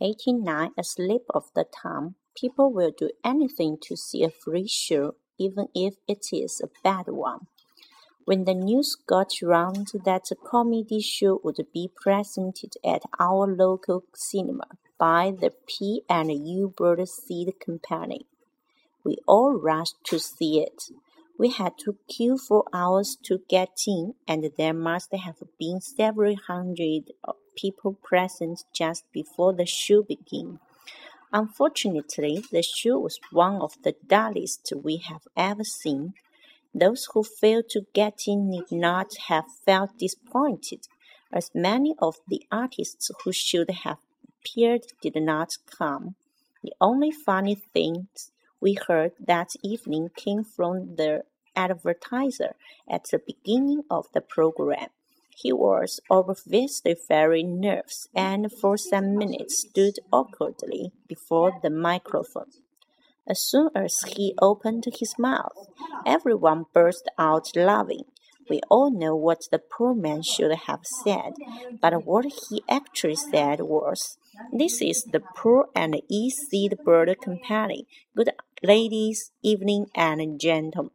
89. A slip of the tongue. People will do anything to see a free show, even if it is a bad one. When the news got round that a comedy show would be presented at our local cinema by the P and U Bird Seed Company, we all rushed to see it. We had to queue for hours to get in, and there must have been several hundred uh, people present just before the show began. Unfortunately, the show was one of the dullest we have ever seen. Those who failed to get in need not have felt disappointed, as many of the artists who should have appeared did not come. The only funny things we heard that evening came from the advertiser at the beginning of the program. He was obviously very nervous and for some minutes stood awkwardly before the microphone. As soon as he opened his mouth, everyone burst out laughing. We all know what the poor man should have said, but what he actually said was, This is the Poor and E Seed Bird Company. Good ladies, evening, and gentlemen.